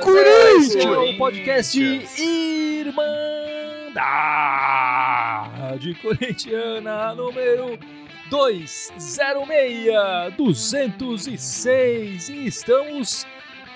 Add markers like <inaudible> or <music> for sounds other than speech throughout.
Corinthians! É o podcast Irmandade Corintiana número 206, 206 e estamos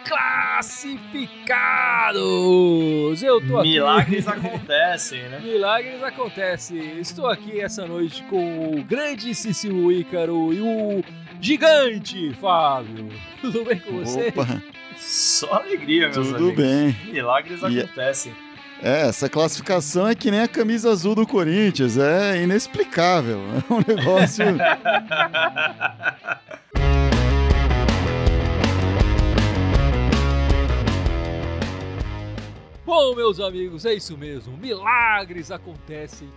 classificados! Eu tô aqui. Milagres <laughs> acontecem, né? Milagres acontecem. Estou aqui essa noite com o grandíssimo Ícaro e o gigante Fábio. Tudo bem com você? Opa, Só alegria, meus tudo amigos. bem. Milagres E- acontecem. É, essa classificação é que nem a camisa azul do Corinthians, é inexplicável. <laughs> É um negócio. <laughs> Bom, meus amigos, é isso mesmo. Milagres acontecem.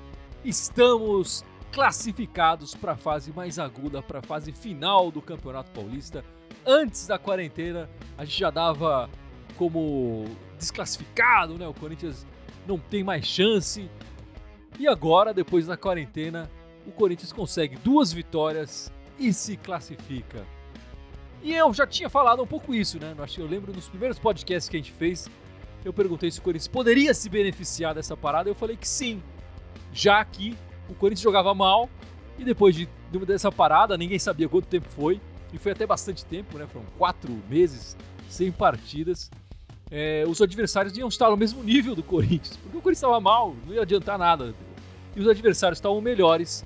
Estamos classificados para a fase mais aguda, para a fase final do Campeonato Paulista. Antes da quarentena, a gente já dava como desclassificado, né? O Corinthians não tem mais chance. E agora, depois da quarentena, o Corinthians consegue duas vitórias e se classifica. E eu já tinha falado um pouco isso, né? Eu lembro nos primeiros podcasts que a gente fez, eu perguntei se o Corinthians poderia se beneficiar dessa parada, eu falei que sim, já que o Corinthians jogava mal e depois de, de- dessa parada, ninguém sabia quanto tempo foi, e foi até bastante tempo, né? Foram quatro meses sem partidas. é, os adversários iam estar no mesmo nível do Corinthians, porque o Corinthians estava mal, não ia adiantar nada. E os adversários estavam melhores,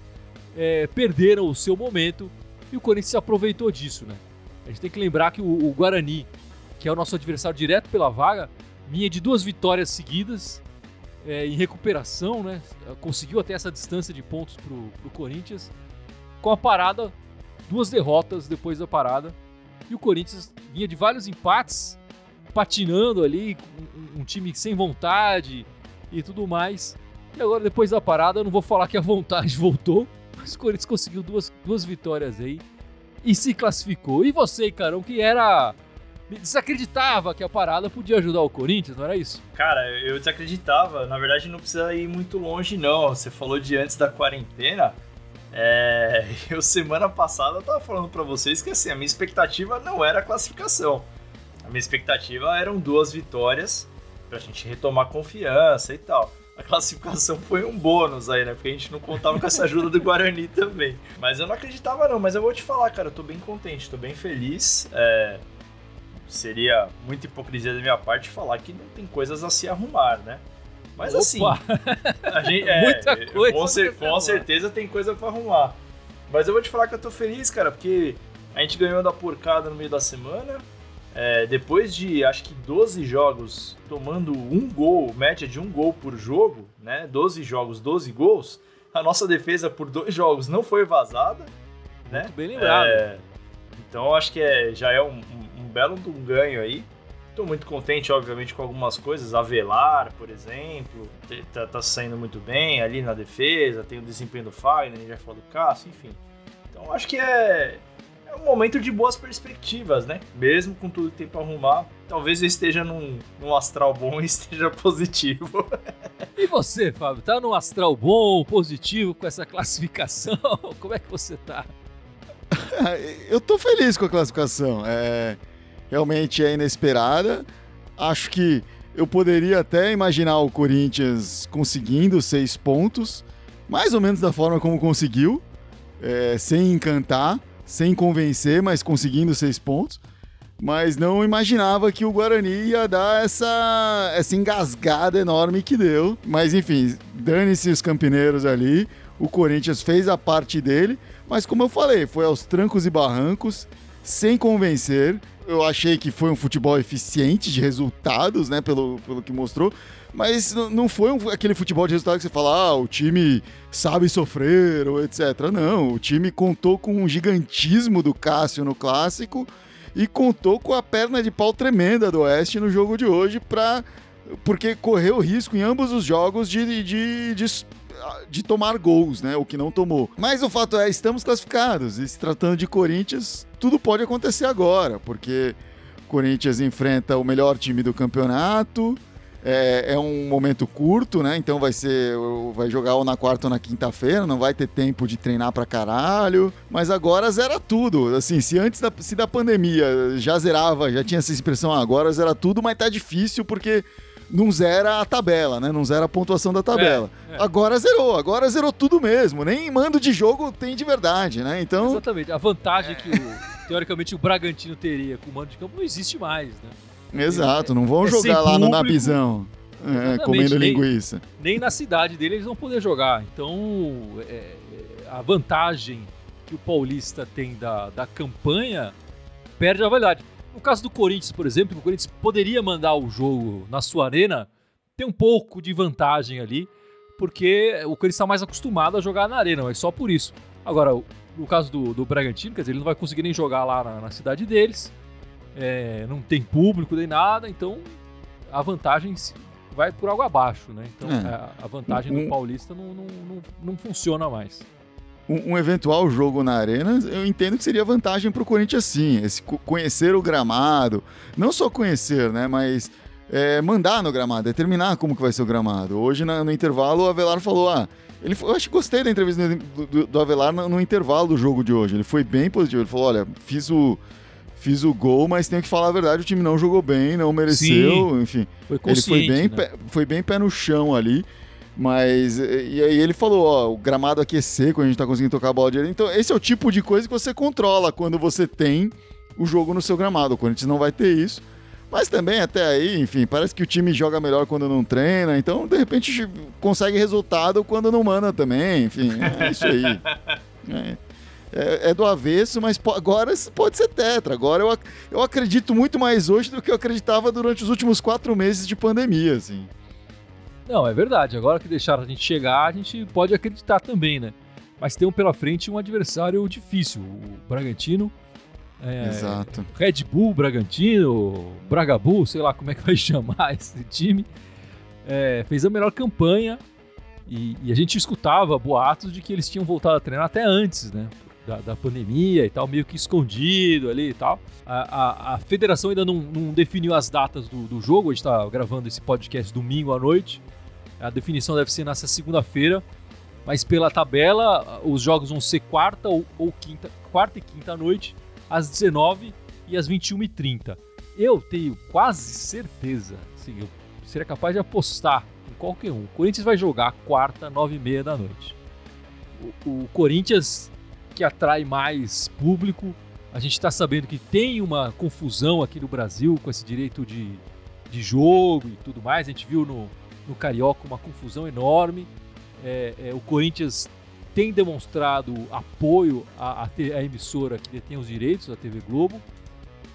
é, perderam o seu momento e o Corinthians se aproveitou disso, né? A gente tem que lembrar que o, o Guarani, que é o nosso adversário direto pela vaga, vinha de duas vitórias seguidas é, em recuperação, né? Conseguiu até essa distância de pontos pro, pro Corinthians. Com a parada, duas derrotas depois da parada. E o Corinthians vinha de vários empates, patinando ali, um, um time sem vontade e tudo mais. E agora, depois da parada, eu não vou falar que a vontade <laughs> voltou, mas o Corinthians conseguiu duas, duas vitórias aí e se classificou. E você, Carão, que era. desacreditava que a parada podia ajudar o Corinthians, não era isso? Cara, eu desacreditava. Na verdade, não precisa ir muito longe, não. Você falou de antes da quarentena. É... <laughs> Eu, semana passada, tava falando pra vocês que assim, a minha expectativa não era a classificação. A minha expectativa eram duas vitórias pra gente retomar confiança e tal. A classificação <laughs> foi um bônus aí, né? Porque a gente não contava com essa ajuda do Guarani <laughs> também. Mas eu não acreditava, não. Mas eu vou te falar, cara, eu tô bem contente, tô bem feliz. É, Seria muita hipocrisia da minha parte falar que não tem coisas a se arrumar, né? Mas assim, Opa! <laughs> a gente, é, Muita coisa com, cer- com certeza tem coisa pra arrumar. Mas eu vou te falar que eu tô feliz, cara, porque a gente ganhou da porcada no meio da semana. É, depois de acho que 12 jogos tomando um gol, média de um gol por jogo, né? 12 jogos, 12 gols. A nossa defesa por dois jogos não foi vazada, né? Muito bem lembrado. É, então acho que é, já é um, um- um belo um ganho aí. Tô muito contente, obviamente, com algumas coisas. Avelar, por exemplo, tá, tá saindo muito bem ali na defesa. Tem o desempenho do Fagner, a gente já falou do Cássio, enfim. Então acho que é, é um momento de boas perspectivas, né? Mesmo com tudo que tem pra arrumar. Talvez eu esteja num, num astral bom e <laughs> esteja positivo. E você, Fábio, tá num astral bom, positivo com essa classificação? <laughs> Como é que você tá? <laughs> Eu tô feliz com a classificação. É, realmente é inesperada. Acho que eu poderia até imaginar o Corinthians conseguindo seis pontos, mais ou menos da forma como conseguiu, é, sem encantar, sem convencer, mas conseguindo seis pontos. Mas não imaginava que o Guarani ia dar essa, essa engasgada enorme que deu. Mas enfim, dane-se os campineiros ali. O Corinthians fez a parte dele. Mas como eu falei, foi aos trancos e barrancos, sem convencer. Eu achei que foi um futebol eficiente de resultados, né? Pelo, pelo que mostrou. Mas não foi um- aquele futebol de resultado que você fala, ah, o time sabe sofrer ou etc. Não, o time contou com o gigantismo do Cássio no clássico e contou com a perna de pau tremenda do Oeste no jogo de hoje para porque correu risco em ambos os jogos de, de, de, de tomar gols, né? O que não tomou. Mas o fato é, estamos classificados. E se tratando de Corinthians, tudo pode acontecer agora, porque Corinthians enfrenta o melhor time do campeonato, é, é, um momento curto, né? Então vai ser. Vai jogar ou na quarta ou na quinta-feira, não vai ter tempo de treinar pra caralho. Mas agora zera tudo. Assim, se antes da, se da pandemia já zerava, já tinha essa expressão, ah, agora zera tudo, mas tá difícil porque não zera a tabela, né? Não zera a pontuação da tabela. É, é. Agora zerou, agora zerou tudo mesmo. Nem mando de jogo tem de verdade, né? Então. Exatamente. A vantagem que o, teoricamente o Bragantino teria com o mando de campo não existe mais, né? Exato, não vão é jogar lá no Nabizão. É, comendo nem, linguiça. Nem na cidade dele eles vão poder jogar. Então, é, é, a vantagem que o Paulista tem da, da campanha perde a validade. No caso do Corinthians, por exemplo, o Corinthians poderia mandar o jogo na sua arena, tem um pouco de vantagem ali, porque o Corinthians está mais acostumado a jogar na arena, mas só por isso. Agora, no caso do, do Bragantino, quer dizer, ele não vai conseguir nem jogar lá na, na cidade deles é, não tem público nem nada, então a vantagem vai por água abaixo, né? Então é. a, vantagem um, do Paulista não, não, não, não funciona mais. Um, um, eventual jogo na arena, eu entendo que seria vantagem para o Corinthians sim, esse, conhecer o gramado, não só conhecer, né, mas é, mandar no gramado, determinar como que vai ser o gramado. Hoje na, no intervalo o Avelar falou, ah, ele, eu acho que gostei da entrevista do, do, do Avelar no, no intervalo do jogo de hoje. Ele foi bem positivo. Ele falou, olha, fiz o fiz o gol, mas tenho que falar a verdade, o time não jogou bem, não mereceu, Sim, enfim. Foi ele foi bem, né? pé, foi bem pé no chão ali. Mas, e aí ele falou, ó, o gramado aqui é seco, a gente tá conseguindo tocar a bola direito. Então, esse é o tipo de coisa que você controla quando você tem o jogo no seu gramado. O Corinthians não vai ter isso. Mas também, até aí, enfim, parece que o time joga melhor quando não treina. Então, de repente, consegue resultado quando não manda também. Enfim, é isso aí. <laughs> É é, é do avesso, mas agora pode ser tetra. Agora eu, eu acredito muito mais hoje do que eu acreditava durante os últimos quatro meses de pandemia, assim. Não, é verdade. Agora que deixaram a gente chegar, a gente pode acreditar também, né? Mas tem pela frente um adversário difícil, o Bragantino. É, Exato. Red Bull, Bragantino, Bragabu, sei lá como é que vai <laughs> chamar esse time. É, fez a melhor campanha e, e, a gente escutava boatos de que eles tinham voltado a treinar até antes, né? da, da, pandemia e tal, meio que escondido ali e tal. A, a, a federação ainda não, não, definiu as datas do, do jogo, a gente está gravando esse podcast domingo à noite. A definição deve ser nessa segunda-feira, mas pela tabela, os jogos vão ser quarta ou, ou quinta, quarta e quinta à noite, às 19 e às 21h30. Eu tenho quase certeza, assim, eu seria capaz de apostar em qualquer um. O Corinthians vai jogar quarta, 9h30 da noite. O, o Corinthians que atrai mais público. A gente está sabendo que tem uma confusão aqui no Brasil com esse direito de, de jogo e tudo mais. A gente viu no, no Carioca uma confusão enorme. É, é, o Corinthians tem demonstrado apoio à, à, emissora que detém os direitos, a TV Globo.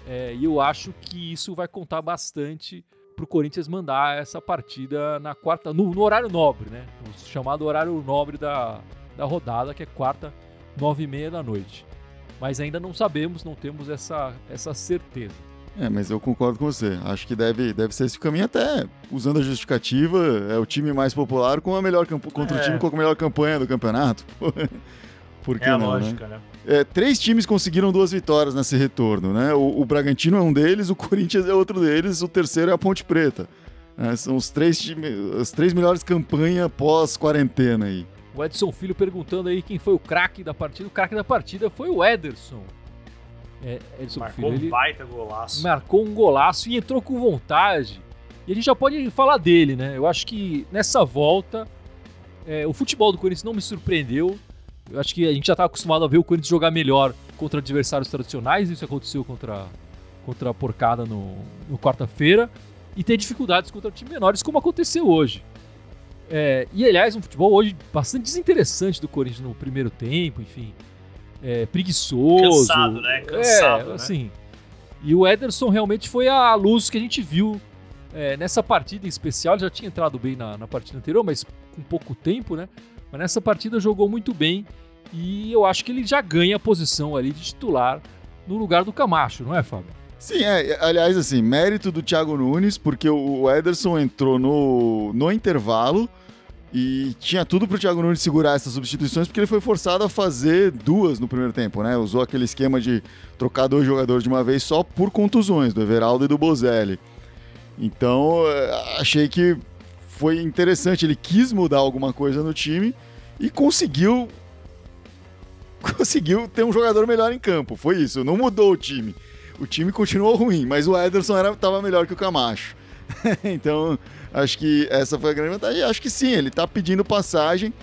É, e eu acho que isso vai contar bastante para o Corinthians mandar essa partida na quarta, no, no horário nobre, né? O chamado horário nobre da, da rodada, que é quarta nove e meia da noite. Mas ainda não sabemos, não temos essa, essa certeza. É, mas eu concordo com você. Acho que deve, deve ser esse caminho até usando a justificativa, é o time mais popular com a melhor contra é. o time com a melhor campanha do campeonato. <laughs> Por que é a não, né? lógica, né? né? É, três times conseguiram duas vitórias nesse retorno, né? O, o, Bragantino é um deles, o <laughs> Corinthians é outro deles, o terceiro é a Ponte Preta. É, são os três times, as três melhores campanhas pós quarentena aí. O Edson Filho perguntando aí quem foi o craque da partida. O craque da partida foi o Ederson. É, Edson marcou Filho, um baita golaço. Marcou um golaço e entrou com vontade. E a gente já pode falar dele, né? Eu acho que nessa volta é, o futebol do Corinthians não me surpreendeu. Eu acho que a gente já está acostumado a ver o Corinthians jogar melhor contra adversários tradicionais. Isso aconteceu contra, contra a Porcada no, no quarta-feira. E ter dificuldades contra times menores, como aconteceu hoje. É, e aliás, um futebol hoje bastante desinteressante do Corinthians no primeiro tempo, enfim. É, preguiçoso. Cansado, né? Cansado. É, né? assim. E o Ederson realmente foi a luz que a gente viu é, nessa partida em especial. Ele já tinha entrado bem na, na partida anterior, mas com pouco tempo, né? Mas nessa partida jogou muito bem. E eu acho que ele já ganha a posição ali de titular no lugar do Camacho, não é, Fábio? Sim, é, aliás, assim, mérito do Thiago Nunes, porque o Ederson entrou no, no intervalo e tinha tudo pro Thiago Nunes segurar essas substituições, porque ele foi forçado a fazer duas no primeiro tempo, né? Usou aquele esquema de trocar dois jogadores de uma vez só por contusões, do Everaldo e do Bozelli. Então, eh, achei que foi interessante. Ele quis mudar alguma coisa no time e conseguiu <laughs> conseguiu ter um jogador melhor em campo. Foi isso, não mudou o time. O time continuou ruim, mas o Ederson estava melhor que o Camacho. <laughs> então, acho que essa foi a grande vantagem. Acho que sim, ele está pedindo passagem.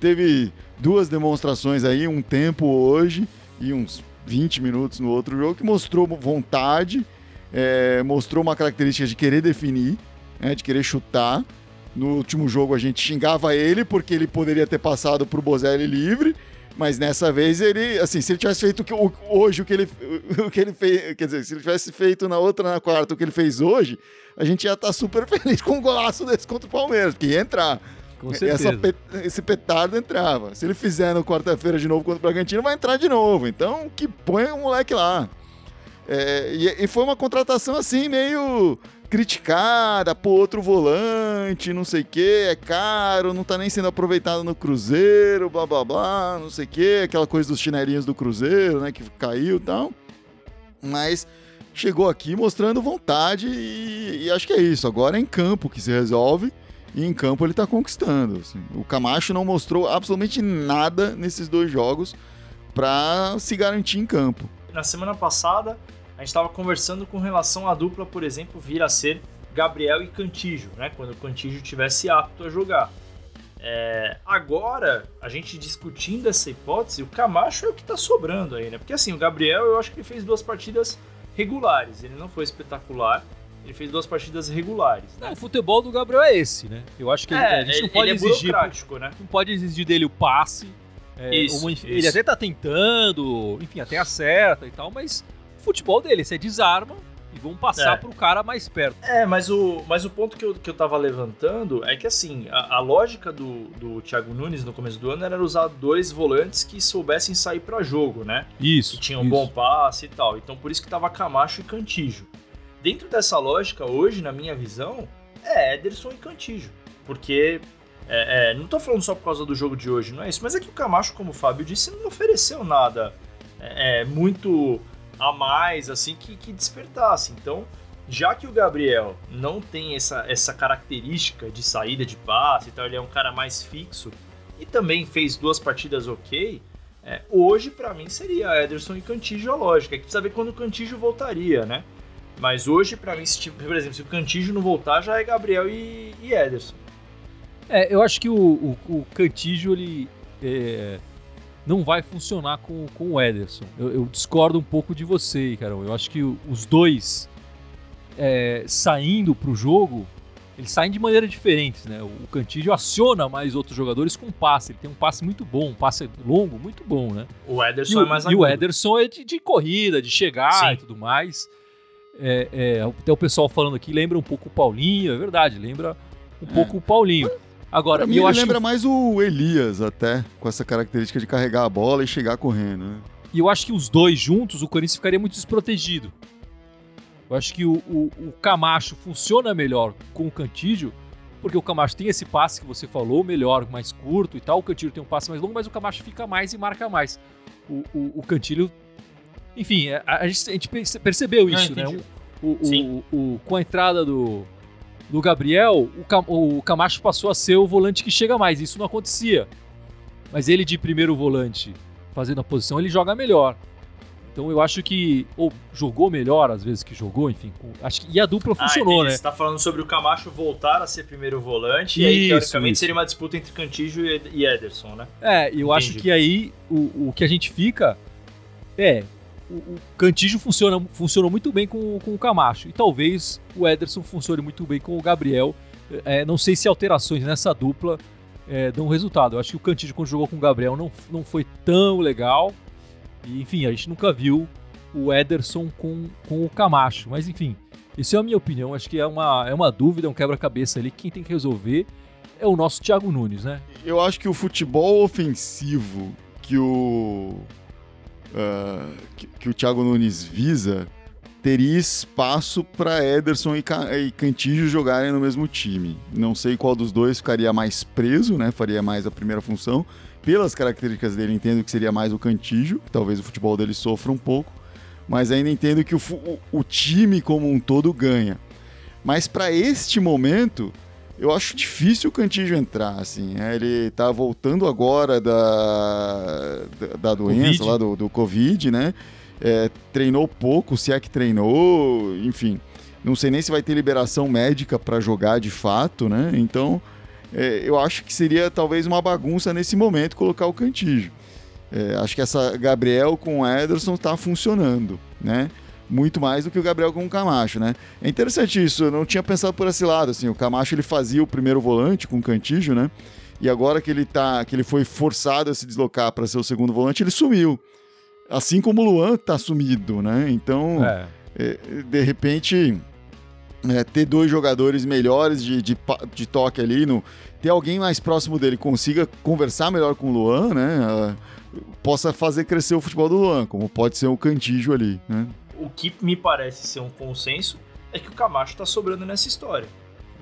Teve duas demonstrações aí, um tempo hoje e uns 20 minutos no outro jogo, que mostrou vontade, é, mostrou uma característica de querer definir, né, de querer chutar. No último jogo a gente xingava ele porque ele poderia ter passado para o Bozelli livre mas nessa vez ele, assim, se ele tivesse feito o, hoje o que ele, o que ele fez, quer dizer, se ele tivesse feito na outra, na quarta, o que ele fez hoje, a gente ia estar tá super <laughs> feliz com um golaço desse contra o Palmeiras, porque ia entrar. Com certeza. Essa, esse petardo entrava. Se ele fizer na quarta-feira de novo contra o Bragantino, vai entrar de novo. Então, que põe o moleque lá. É, e, e foi uma contratação assim, meio criticada, pô, outro volante, não sei o que, é caro, não tá nem sendo aproveitado no Cruzeiro, blá blá blá, não sei o que, aquela coisa dos chinelinhos do Cruzeiro, né, que caiu e tal. Mas chegou aqui mostrando vontade e, e, acho que é isso. Agora é em campo que se resolve e em campo ele tá conquistando. Assim. O Camacho não mostrou absolutamente nada nesses dois jogos para se garantir em campo. Na semana passada a gente estava conversando com relação à dupla, por exemplo, vir a ser Gabriel e Cantijo, né? Quando o Cantijo tivesse apto a jogar. É, agora, a gente discutindo essa hipótese, o Camacho é o que está sobrando aí, né? Porque assim, o Gabriel, eu acho que ele fez duas partidas regulares. Ele não foi espetacular, ele fez duas partidas regulares. Né? Não, o futebol do Gabriel é esse, né? Eu acho que é, ele, a gente não pode ele é exigir. Né? Não pode exigir dele o passe. É, isso, uma, isso. Ele até tá tentando, enfim, até acerta e tal, mas futebol dele. Você desarma e vão passar é. pro cara mais perto. É, mas o, mas o ponto que eu, que eu tava levantando é que assim, a, a lógica do, do Thiago Nunes no começo do ano era usar dois volantes que soubessem sair para jogo, né? Isso. Que tinham um bom passe e tal. Então por isso que tava Camacho e Cantijo. Dentro dessa lógica, hoje, na minha visão, é Ederson e Cantijo. Porque é, é, não tô falando só por causa do jogo de hoje, não é isso, mas é que o Camacho, como o Fábio disse, não ofereceu nada é, é muito a mais, assim, que, que despertasse. Então, já que o Gabriel não tem essa, essa característica de saída de passe, então ele é um cara mais fixo e também fez duas partidas ok, é, hoje para mim seria Ederson e Cantígio a lógica. É que precisa ver quando o Cantígio voltaria, né? Mas hoje, para mim, se, por exemplo, se o Cantígio não voltar, já é Gabriel e, e Ederson. É, eu acho que o, o, o Cantígio, ele. É não vai funcionar com, com o Ederson. Eu, eu discordo um pouco de você, Carol. Eu acho que os dois é, saindo para o jogo, eles saem de maneira diferentes, né? O Cantillo aciona mais outros jogadores com passe. Ele tem um passe muito bom, um passe longo muito bom, né? O Ederson é mais E o Ederson é de, de corrida, de chegar Sim. e tudo mais. É, é, até o pessoal falando aqui lembra um pouco o Paulinho, é verdade, lembra um é. pouco o Paulinho. Agora, pra mim, eu ele acho lembra que... mais o Elias até, com essa característica de carregar a bola e chegar correndo, né? E eu acho que os dois juntos, o Corinthians ficaria muito desprotegido. Eu acho que o, o, o Camacho funciona melhor com o Cantígio, porque o Camacho tem esse passe que você falou, melhor, mais curto e tal. O Cantígio tem um passe mais longo, mas o Camacho fica mais e marca mais. O, o, o Cantilho. Enfim, a, a, gente, a gente percebeu isso, né? O, o, o, com a entrada do, do Gabriel, o, Camacho passou a ser o volante que chega mais. Isso não acontecia. Mas ele de primeiro volante, fazendo a posição, ele joga melhor. Então eu acho que. Ou jogou melhor às vezes que jogou, enfim. acho que, e a dupla ah, funcionou, né? Você tá falando sobre o Camacho voltar a ser primeiro volante, isso, e aí, teoricamente, isso. seria uma disputa entre Cantígio e Ederson, né? É, eu Entendi. acho que aí o, o que a gente fica é o, Cantígio funciona, funcionou muito bem com, com o Camacho. E talvez o Ederson funcione muito bem com o Gabriel. É, não sei se alterações nessa dupla é, dão resultado. Eu acho que o Cantígio, quando jogou com o Gabriel, não, não foi tão legal. E, enfim, a gente nunca viu o Ederson com, com o Camacho. Mas, enfim, isso é a minha opinião. Acho que é uma, é uma dúvida, é um quebra-cabeça ali. Quem tem que resolver é o nosso Thiago Nunes, né? Eu acho que o futebol ofensivo que o uh, que, que, o Thiago Nunes visa teria espaço para Ederson e, e Cantillo jogarem no mesmo time. Não sei qual dos dois ficaria mais preso, né? Faria mais a primeira função. Pelas características dele, entendo que seria mais o Cantillo, talvez o futebol dele sofra um pouco, mas ainda entendo que o, o, o time como um todo ganha. Mas para este momento, eu acho difícil o Cantígio entrar, assim. Né? Ele tá voltando agora da, da, da doença COVID. lá, do, do Covid, né? É, treinou pouco, se é que treinou, enfim. Não sei nem se vai ter liberação médica para jogar de fato, né? Então, é, eu acho que seria talvez uma bagunça nesse momento colocar o Cantígio. É, acho que essa Gabriel com o Ederson está funcionando, né? Muito mais do que o Gabriel com o Camacho, né? É interessante isso, eu não tinha pensado por esse lado, assim, o Camacho ele fazia o primeiro volante com o Cantígio, né? E agora que ele tá, que ele foi forçado a se deslocar para ser o segundo volante, ele sumiu. Assim como o Luan tá sumido, né? Então, é. É, de repente, é, ter dois jogadores melhores de, de, de, toque ali, no, ter alguém mais próximo dele consiga conversar melhor com o Luan, né? Uh, possa fazer crescer o futebol do Luan, como pode ser o Cantígio ali, né? O que me parece ser um consenso é que o Camacho está sobrando nessa história.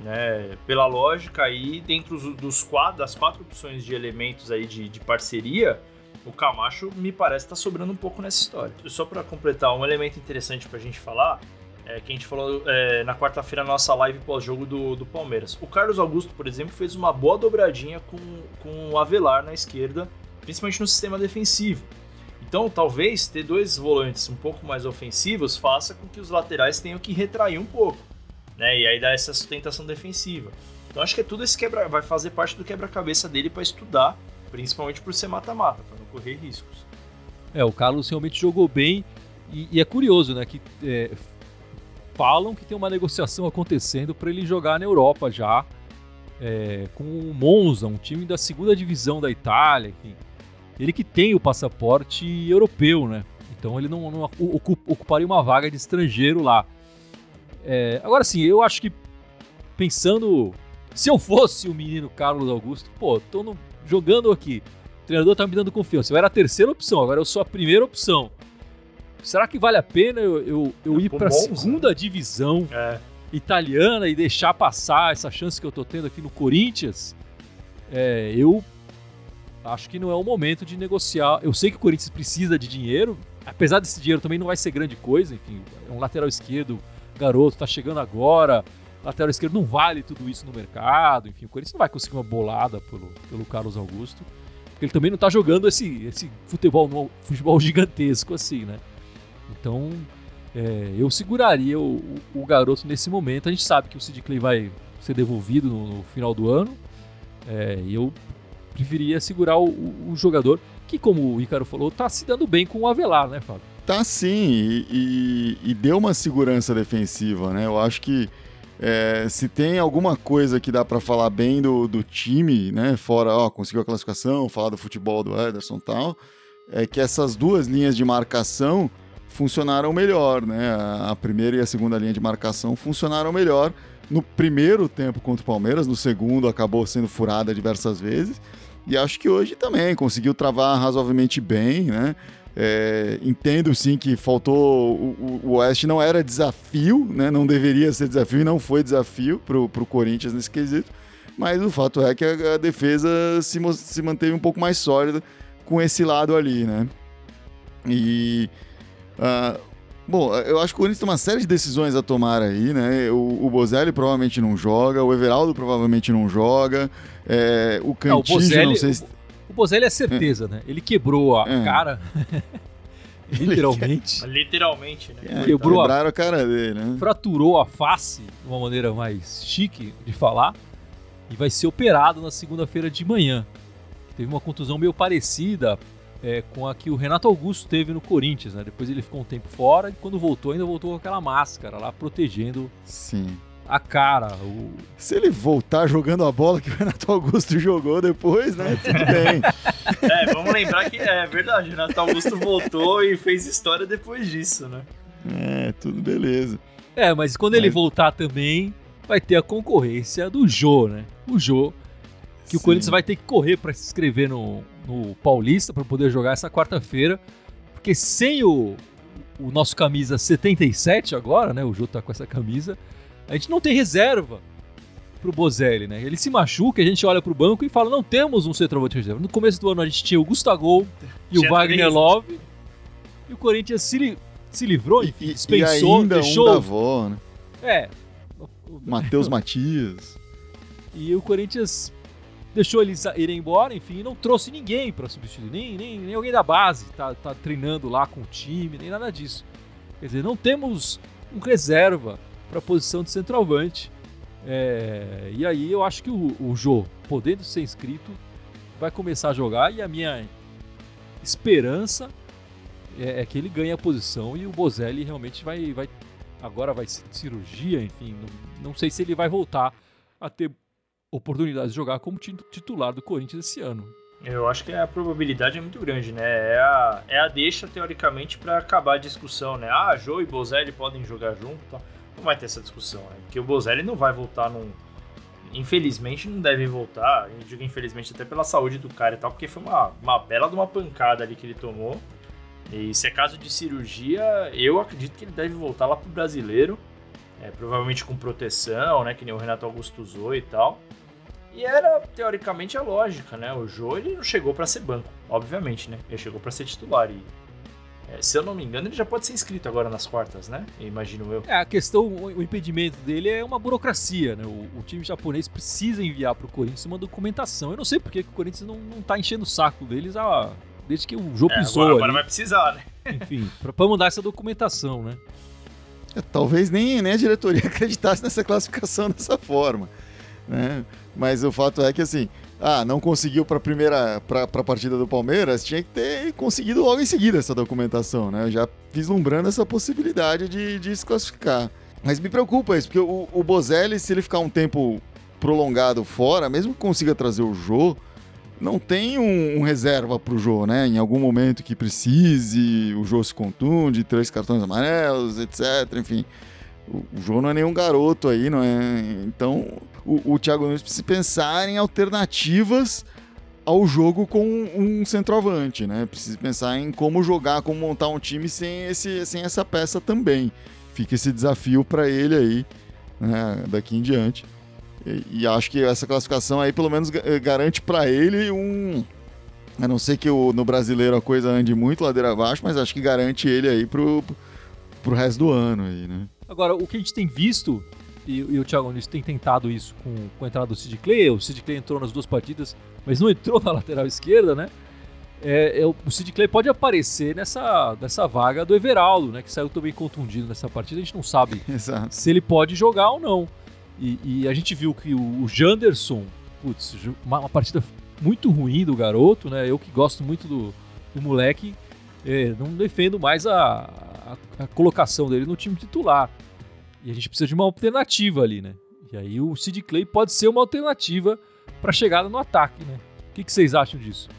Né? Pela lógica aí, dentro dos quatro, das quatro opções de elementos aí de, de parceria, o Camacho me parece estar tá sobrando um pouco nessa história. Só para completar, um elemento interessante para a gente falar é, que a gente falou é, na quarta-feira na nossa live pós-jogo do, do Palmeiras. O Carlos Augusto, por exemplo, fez uma boa dobradinha com, com o Avelar na esquerda, principalmente no sistema defensivo. Então, talvez ter dois volantes um pouco mais ofensivos faça com que os laterais tenham que retrair um pouco, né? E aí dá essa sustentação defensiva. Então, acho que é tudo esse quebra, vai fazer parte do quebra-cabeça dele para estudar, principalmente por ser mata-mata, para não correr riscos. É, o Carlos realmente jogou bem e, e é curioso, né? Que é, falam que tem uma negociação acontecendo para ele jogar na Europa já, é, com o Monza, um time da segunda divisão da Itália, enfim. Ele que tem o passaporte europeu, né? Então ele não, não ocuparia uma vaga de estrangeiro lá. É, agora sim, eu acho que pensando. Se eu fosse o menino Carlos Augusto, pô, tô no, jogando aqui. O treinador tá me dando confiança. Eu era a terceira opção, agora eu sou a primeira opção. Será que vale a pena eu, eu, eu ir para a segunda divisão é. italiana e deixar passar essa chance que eu tô tendo aqui no Corinthians? É, eu acho que não é o momento de negociar. Eu sei que o Corinthians precisa de dinheiro, apesar desse dinheiro também não vai ser grande coisa. Enfim, é um lateral esquerdo, garoto, tá chegando agora. Lateral esquerdo não vale tudo isso no mercado. Enfim, o Corinthians não vai conseguir uma bolada pelo, pelo Carlos Augusto. Porque ele também não tá jogando esse, esse futebol, futebol <laughs> gigantesco assim, né? Então, é, eu seguraria o, o, garoto nesse momento. A gente sabe que o Sid Clay vai ser devolvido no, no final do ano. É, eu preferia segurar o, o, jogador que, como o Icaro falou, tá se dando bem com o Avelar, né, Fábio? Tá sim, e, e, e deu uma segurança defensiva, né? Eu acho que é, se tem alguma coisa que dá para falar bem do, do time, né? Fora, ó, conseguiu a classificação, falar do futebol do Ederson e tal, é que essas duas linhas de marcação funcionaram melhor, né? A primeira e a segunda linha de marcação funcionaram melhor no primeiro tempo contra o Palmeiras, no segundo acabou sendo furada diversas vezes. E acho que hoje também conseguiu travar razoavelmente bem, né? É, entendo sim que faltou. O, Oeste não era desafio, né? Não deveria ser desafio e não foi desafio para o Corinthians nesse quesito. Mas o fato é que a, a defesa se, se manteve um pouco mais sólida com esse lado ali, né? E Uh, bom, eu acho que o Corinthians tem uma série de decisões a tomar aí, né? O, o Bozelli provavelmente não joga, o Everaldo provavelmente não joga, é, o Cantinho, não, o Bozelli, não sei se... O, o Bozelli é certeza, é. né? Ele quebrou a é. cara... <laughs> Literalmente. <laughs> Literalmente, né? É, Quebrou a... a cara dele, né? Fraturou a face, de uma maneira mais chique de falar, e vai ser operado na segunda-feira de manhã. Teve uma contusão meio parecida, é, com a que o Renato Augusto teve no Corinthians, né? Depois ele ficou um tempo fora e quando voltou, ainda voltou com aquela máscara lá protegendo Sim. a cara. O... Se ele voltar jogando a bola que o Renato Augusto jogou depois, né? Tudo bem. <laughs> é, vamos lembrar que é verdade, o Renato Augusto voltou e fez história depois disso, né? É, tudo beleza. É, mas quando mas... ele voltar também, vai ter a concorrência do Jô, né? O Jô, que Sim. o Corinthians vai ter que correr para se inscrever no, no Paulista para poder jogar essa quarta-feira, porque sem o, o nosso camisa 77 agora, né? O Jô tá com essa camisa, a gente não tem reserva pro Bozelli, né? Ele se machuca, a gente olha pro banco e fala: não temos um centroavante reserva. No começo do ano a gente tinha o Gustavo e o Wagner Love. E o Corinthians se, li se livrou, enfim, dispensou, e ainda deixou. Um da avó, né? É. Matheus Matias. E o Corinthians deixou eles irem embora, enfim, não trouxe ninguém para substituir, nem, nem, nem alguém da base tá, tá treinando lá com o time, nem nada disso. Quer dizer, não temos um reserva para a posição de centroavante. É, e aí eu acho que o, o Jô, podendo ser inscrito, vai começar a jogar e a minha esperança é, é que ele ganhe a posição e o Bozelli realmente vai, vai agora vai cirurgia, enfim, não, não sei se ele vai voltar a ter oportunidade de jogar como titular do Corinthians esse ano. Eu acho que a probabilidade é muito grande, né? É a, é a deixa, teoricamente, para acabar a discussão, né? Ah, Jô e Bozelli podem jogar junto. Tá? Não vai ter essa discussão, né? Porque o Bozelli não vai voltar num. Infelizmente, não deve voltar. Eu digo infelizmente até pela saúde do cara e tal, porque foi uma, uma bela de uma pancada ali que ele tomou. E se é caso de cirurgia, eu acredito que ele deve voltar lá pro brasileiro. É, provavelmente com proteção, né? Que nem o Renato Augusto usou e tal. E era, teoricamente, a lógica, né? O Jô, ele não chegou para ser banco, obviamente, né? Ele chegou para ser titular e... É, se eu não me engano, ele já pode ser inscrito agora nas quartas, né? Imagino eu. É, a questão, o impedimento dele é uma burocracia, né? O, o time japonês precisa enviar pro Corinthians uma documentação. Eu não sei porque que o Corinthians não, não tá enchendo o saco deles a, desde que o Jô é, pisou agora, agora vai precisar, né? Enfim, pra, pra mandar essa documentação, né? É, talvez nem, nem a diretoria <laughs> acreditasse nessa classificação dessa forma, né? Mas o fato é que assim, ah, não conseguiu para a primeira para a partida do Palmeiras, tinha que ter conseguido logo em seguida essa documentação, né? Já vislumbrando essa possibilidade de, de se classificar. Mas me preocupa isso, porque o, o Bozelli, se ele ficar um tempo prolongado fora, mesmo que consiga trazer o Jô, não tem um, um reserva pro Jô, né? Em algum momento que precise, o Jô se contunde, três cartões amarelos, etc. Enfim, o, o Jô não é nenhum garoto aí, não é? Então, o, o Thiago Nunes precisa pensar em alternativas ao jogo com um centroavante, né? Precisa pensar em como jogar, como montar um time sem, esse, sem essa peça também. Fica esse desafio para ele aí, né? daqui em diante. E, e, acho que essa classificação aí pelo menos garante para ele um. A não ser que o, no brasileiro a coisa ande muito ladeira abaixo, mas acho que garante ele aí pro, pro resto do ano aí, né? Agora, o que a gente tem visto e, e o Thiago Nunes tem tentado isso com, com a entrada do Sid Clay. O Sid Clay entrou nas duas partidas, mas não entrou <laughs> na lateral esquerda, né? É, é, o Sid Clay pode aparecer nessa, nessa vaga do Everaldo, né? Que saiu também contundido nessa partida. A gente não sabe <laughs> Exato. se ele pode jogar ou não. E, e a gente viu que o, o Janderson, putz, uma, uma, partida muito ruim do garoto, né? Eu que gosto muito do, do moleque, é, não defendo mais a, a, a, colocação dele no time titular. E a gente precisa de uma alternativa ali, né? E aí o Sid Clay pode ser uma alternativa para chegada no ataque, né? O que, que vocês acham disso?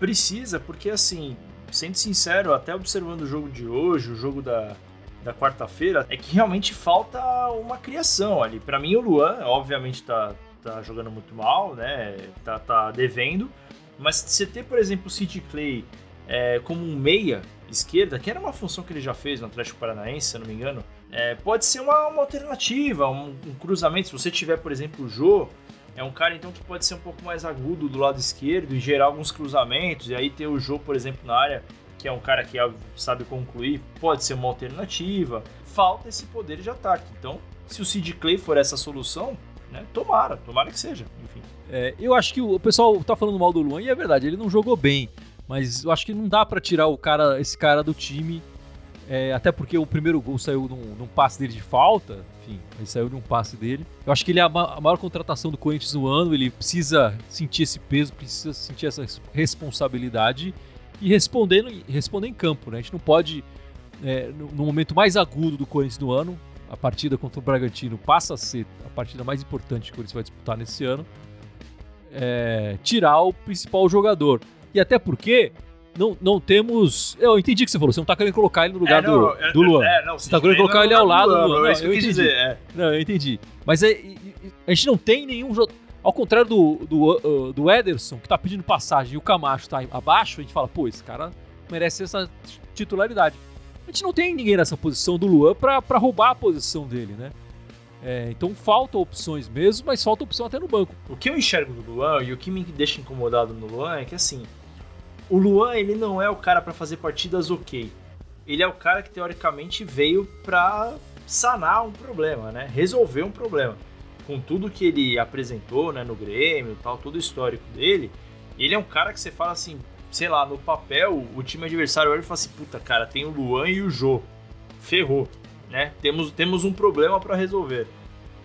Precisa, porque assim, sendo sincero, até observando o jogo de hoje, o jogo da, da quarta-feira, é que realmente falta uma criação ali. Para mim, o Luan, obviamente, tá, tá jogando muito mal, né? Tá, tá devendo. Mas você ter, por exemplo, o Sid Clay é, como um meia esquerda, que era uma função que ele já fez no Atlético Paranaense, se eu não me engano, é, pode ser uma, uma alternativa, um, um, cruzamento. Se você tiver, por exemplo, o Jô, é um cara então que pode ser um pouco mais agudo do lado esquerdo e gerar alguns cruzamentos. E aí ter o Jô, por exemplo, na área, que é um cara que sabe concluir, pode ser uma alternativa. Falta esse poder de ataque. Então, se o Sid Clay for essa solução, né, tomara, tomara que seja. Enfim. É, eu acho que o pessoal tá falando mal do Luan e é verdade, ele não jogou bem. Mas eu acho que não dá para tirar o cara, esse cara do time é, até porque o primeiro gol saiu num, num, passe dele de falta. Enfim, ele saiu de um passe dele. Eu acho que ele é a, ma a maior contratação do Corinthians no ano. Ele precisa sentir esse peso, precisa sentir essa responsabilidade e responder, responder em campo. Né? A gente não pode, é, no, no, momento mais agudo do Corinthians no ano, a partida contra o Bragantino passa a ser a partida mais importante que o Corinthians vai disputar nesse ano, é, tirar o principal jogador. E até porque não, não temos. Eu entendi o que você falou, você não tá querendo colocar ele no lugar é, não, do, é, do Luan. É, não, você tá querendo colocar ele ao lado do Luan. Não, é isso que eu quis dizer. É. Não, eu entendi. Mas é, a gente não tem nenhum jogo. Ao contrário do, do, uh, do Ederson, que tá pedindo passagem e o Camacho tá abaixo, a gente fala, pô, esse cara merece essa titularidade. A gente não tem ninguém nessa posição do Luan pra, pra roubar a posição dele, né? É, então faltam opções mesmo, mas falta opção até no banco. O que eu enxergo do Luan e o que me deixa incomodado no Luan é que assim, o Luan, ele não é o cara para fazer partidas ok. Ele é o cara que teoricamente veio pra sanar um problema, né? Resolver um problema. Com tudo que ele apresentou, né, no Grêmio, tal, todo o histórico dele, ele é um cara que você fala assim, sei lá, no papel, o time adversário olha e fala assim, puta, cara, tem o Luan e o Jô. Ferrou, né? Temos, temos um problema para resolver.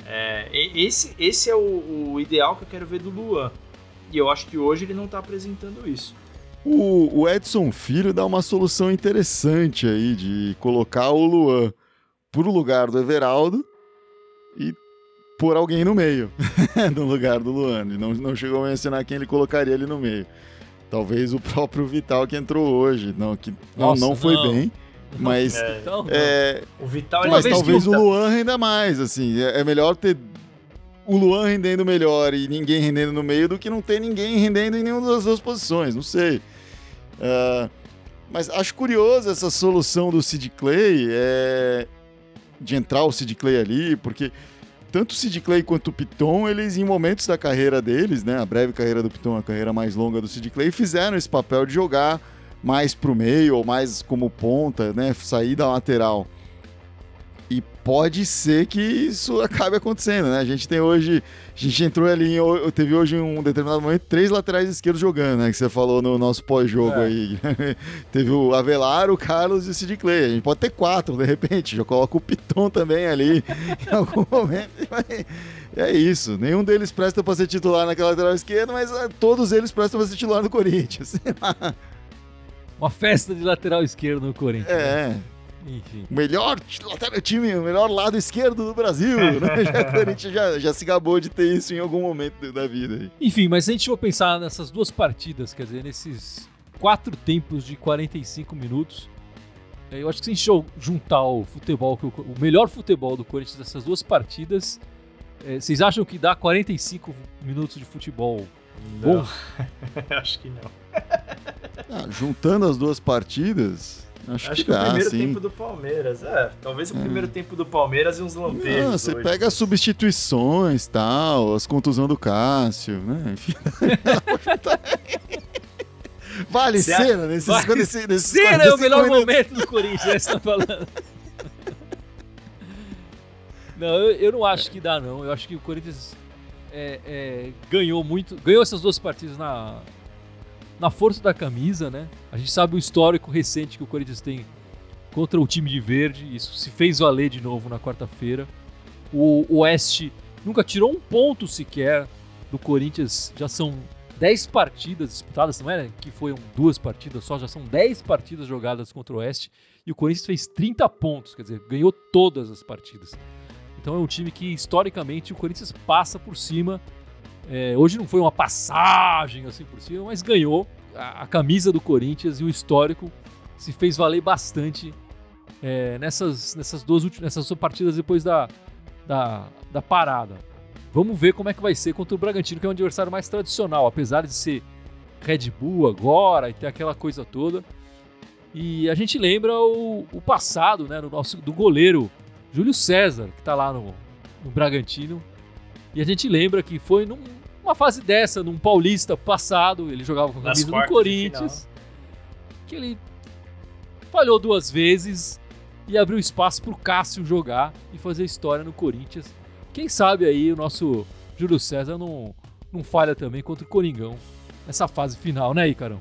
É, esse, esse é o, o, ideal que eu quero ver do Luan. E eu acho que hoje ele não tá apresentando isso. O, o Edson Filho dá uma solução interessante aí de colocar o Luan pro lugar do Everaldo e pôr alguém no meio, <laughs> no lugar do Luan. Ele não, não chegou a mencionar quem ele colocaria ali no meio. Talvez o próprio Vital que entrou hoje, não, que Nossa, não, não foi não. bem. Mas, é, então, é, o Vital mas talvez o Luan renda mais, assim. É, é melhor ter o Luan rendendo melhor e ninguém rendendo no meio do que não ter ninguém rendendo em nenhuma das duas posições, não sei. Uh, mas acho curioso essa solução do Sid Clay, é, de entrar o Sid Clay ali, porque tanto o Sid Clay quanto o Piton, eles em momentos da carreira deles, né, a breve carreira do Piton, a carreira mais longa do Sid Clay, fizeram esse papel de jogar mais pro meio ou mais como ponta, né, sair da lateral. Pode ser que isso acabe acontecendo, né? A gente tem hoje, a gente entrou ali, em, teve hoje em um determinado momento três laterais esquerdos jogando, né? Que você falou no nosso pós-jogo é. aí. <laughs> teve o Avelar, o Carlos e o Sid Clay. A gente pode ter quatro, de repente. Já coloca o Piton também ali <laughs> em algum momento. É isso. Nenhum deles presta para ser titular naquela lateral esquerda, mas ah, todos eles prestam para ser titular no Corinthians. <laughs> Uma festa de lateral esquerdo no Corinthians. É. Né? Enfim. O melhor time, o melhor lado esquerdo do Brasil. <laughs> né? já, o Corinthians já, já se gabou de ter isso em algum momento da vida. Enfim, mas se a gente for pensar nessas duas partidas, quer dizer, nesses quatro tempos de 45 minutos, é, eu acho que se a gente juntar o futebol, o melhor futebol do Corinthians nessas duas partidas, é, vocês acham que dá 45 minutos de futebol não. bom? <laughs> acho que não. Ah, juntando as duas partidas, Acho, Acho que, que dá, o primeiro sim. tempo do Palmeiras, é. Talvez o é. primeiro tempo do Palmeiras e uns lampejos. Não, você hoje. pega as substituições tal, as contusões do Cássio, né? Enfim. <laughs> vale Cê cena nesses, vale nesses, nesses Cena é o melhor momento do Corinthians, você tá falando. <laughs> não, eu, eu não acho que dá, não. Eu acho que o Corinthians é, é, ganhou muito. Ganhou essas duas partidas na, na força da camisa, né? A gente sabe o histórico recente que o Corinthians tem contra o time de verde, isso se fez valer de novo na quarta-feira. O Oeste nunca tirou um ponto sequer do Corinthians, já são 10 partidas disputadas, não é que foram duas partidas só, já são 10 partidas jogadas contra o Oeste e o Corinthians fez 30 pontos, quer dizer, ganhou todas as partidas. Então é um time que historicamente o Corinthians passa por cima é, hoje não foi uma passagem assim por cima, mas ganhou a, a, camisa do Corinthians e o histórico se fez valer bastante é, nessas, nessas duas últimas nessas duas partidas depois da, da, da, parada. Vamos ver como é que vai ser contra o Bragantino, que é um adversário mais tradicional, apesar de ser Red Bull agora e ter aquela coisa toda. E a gente lembra o, o passado né, no nosso, do goleiro Júlio César, que está lá no, no Bragantino, e a gente lembra que foi numa fase dessa, num paulista passado, ele jogava com a camisa do Corinthians, que ele falhou duas vezes e abriu espaço pro Cássio jogar e fazer história no Corinthians. Quem sabe aí o nosso Júlio César não, não falha também contra o Coringão nessa fase final, né, Icarão?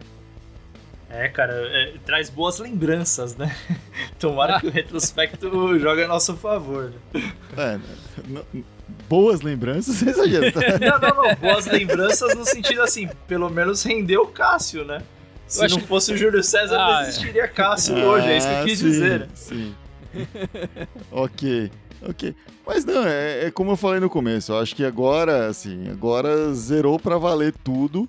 É, cara, é, traz boas lembranças, né? <laughs> Tomara que o <laughs> retrospecto jogue a nosso favor. Né? É, boas lembranças, <laughs> exagero. <laughs> não, não, não. Boas lembranças no sentido assim, pelo menos rendeu o Cássio, né? Se não fosse o Júlio César, ah, não é. existiria Cássio ah, <laughs> hoje, é isso que eu quis sim, dizer. Sim. ok, ok. Mas não, é, é, como eu falei no começo, eu acho que agora, assim, agora zerou para valer tudo.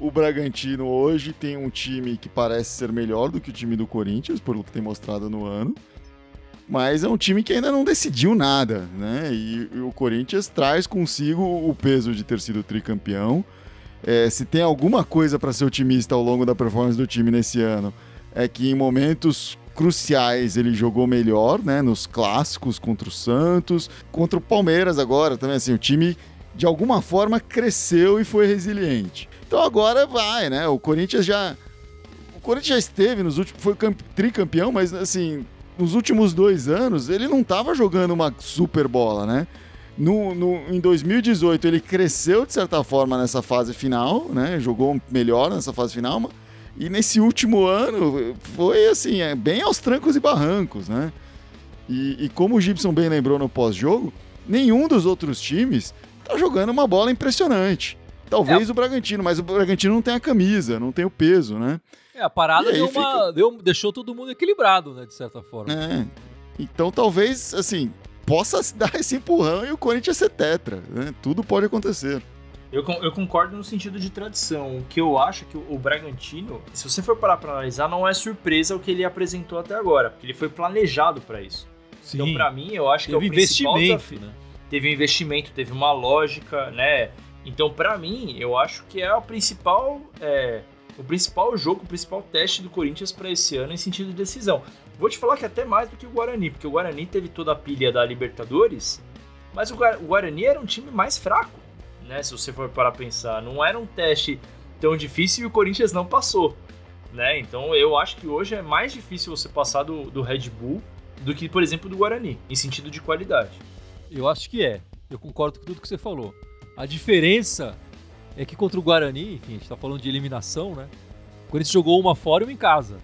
O Bragantino hoje tem um time que parece ser melhor do que o time do Corinthians, pelo que tem mostrado no ano mas é um time que ainda não decidiu nada, né? E, e o Corinthians traz consigo o peso de ter sido tricampeão. É, se tem alguma coisa para ser otimista ao longo da performance do time nesse ano, é que em momentos cruciais ele jogou melhor, né? Nos clássicos contra o Santos, contra o Palmeiras agora também, assim, o time de alguma forma cresceu e foi resiliente. Então agora vai, né? O Corinthians já o Corinthians já esteve nos últimos foi tricampeão, mas assim, nos últimos dois anos, ele não estava jogando uma super bola, né? No, no, em 2018 ele cresceu de certa forma nessa fase final, né? Jogou melhor nessa fase final, e nesse último ano foi assim, é, bem aos trancos e barrancos, né? E, e como o Gibson bem lembrou no pós-jogo, nenhum dos outros times tá jogando uma bola impressionante. Talvez é. o Bragantino, mas o Bragantino não tem a camisa, não tem o peso, né? É, a parada deu uma, fica... deu, deixou todo mundo equilibrado, né, de certa forma. É. Então talvez, assim, possa dar esse empurrão e o Corinthians ser tetra, né? Tudo pode acontecer. Eu, eu concordo no sentido de tradição. O que eu acho que o, o Bragantino, se você for parar para analisar, não é surpresa o que ele apresentou até agora, porque ele foi planejado para isso. Sim. Então, para mim, eu acho que teve é o principal desafio. Né? Teve um investimento, teve uma lógica, né? Então, para mim, eu acho que é o principal, é, o principal jogo, o principal teste do Corinthians para esse ano em sentido de decisão. Vou te falar que até mais do que o Guarani, porque o Guarani teve toda a pilha da Libertadores, mas o Guarani era um time mais fraco né? Se você for para pensar, não era um teste tão difícil e o Corinthians não passou, né? Então eu acho que hoje é mais difícil você passar do, do Red Bull do que, por exemplo, do Guarani, em sentido de qualidade. Eu acho que é. Eu concordo com tudo que você falou. A diferença é que contra o Guarani, enfim, a gente tá falando de eliminação, né? O Corinthians jogou uma fora e uma em casa.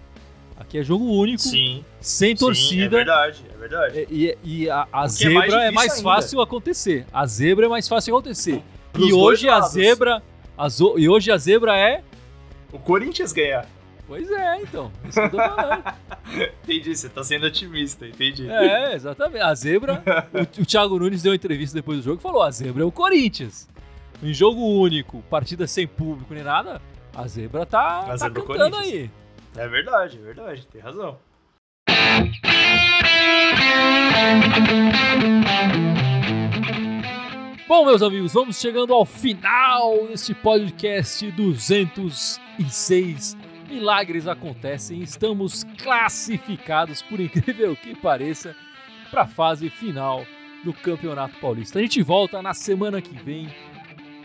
Aqui é jogo único, sim, sem torcida. Sim, é verdade, é verdade. E, e a, a é zebra é, é mais fácil acontecer. A zebra é mais fácil acontecer e hoje a zebra. A zo... E hoje a zebra é. O Corinthians ganhar. Pois é, então. Isso que eu tô falando. <laughs> entendi, você tá sendo otimista, entendi. É, exatamente. A zebra. o, o Thiago Nunes deu uma entrevista depois do jogo e falou: a zebra é o Corinthians. Em jogo único, partida sem público nem nada, a zebra tá, a tá zebra cantando aí. É verdade, é verdade, tem razão. Bom, meus amigos, vamos chegando ao final deste podcast 206. Milagres acontecem, estamos classificados, por incrível que pareça, para a fase final do Campeonato Paulista. A gente volta na semana que vem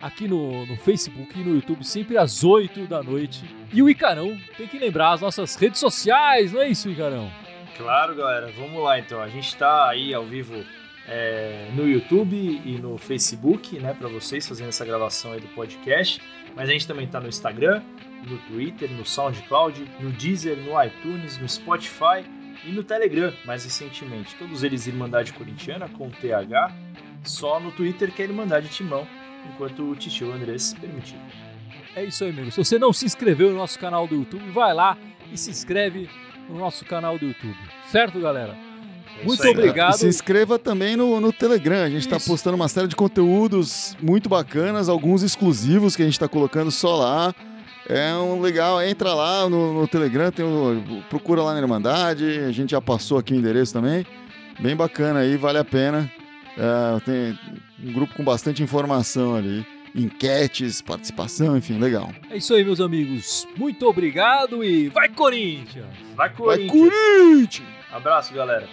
aqui no, no Facebook e no YouTube, sempre às 8 da noite. E o Icarão tem que lembrar as nossas redes sociais, não é isso, Icarão? Claro, galera. Vamos lá então. A gente está aí ao vivo é, no YouTube e no Facebook, né, para vocês fazendo essa gravação aí do podcast. Mas a gente também está no Instagram, no Twitter, no SoundCloud, no Deezer, no iTunes, no Spotify e no Telegram, mais recentemente. Todos eles Irmandade Corintiana com TH, só no Twitter que é Irmandade Timão, enquanto o Titio Andrés permitir. É isso aí, amigo. Se você não se inscreveu no nosso canal do YouTube, vai lá e se inscreve no nosso canal do YouTube. Certo, galera? É muito obrigado. E se inscreva também no, no Telegram. A gente está postando uma série de conteúdos muito bacanas, alguns exclusivos que a gente está colocando só lá. É um legal, entra lá no, no Telegram, tem um, procura lá na Irmandade, a gente já passou aqui o endereço também. Bem bacana aí, vale a pena. É, tem um grupo com bastante informação ali. Enquetes, participação, enfim, legal. É isso aí, meus amigos. Muito obrigado e vai Corinthians! Vai Corinthians! Vai Corinthians! Abraço, galera.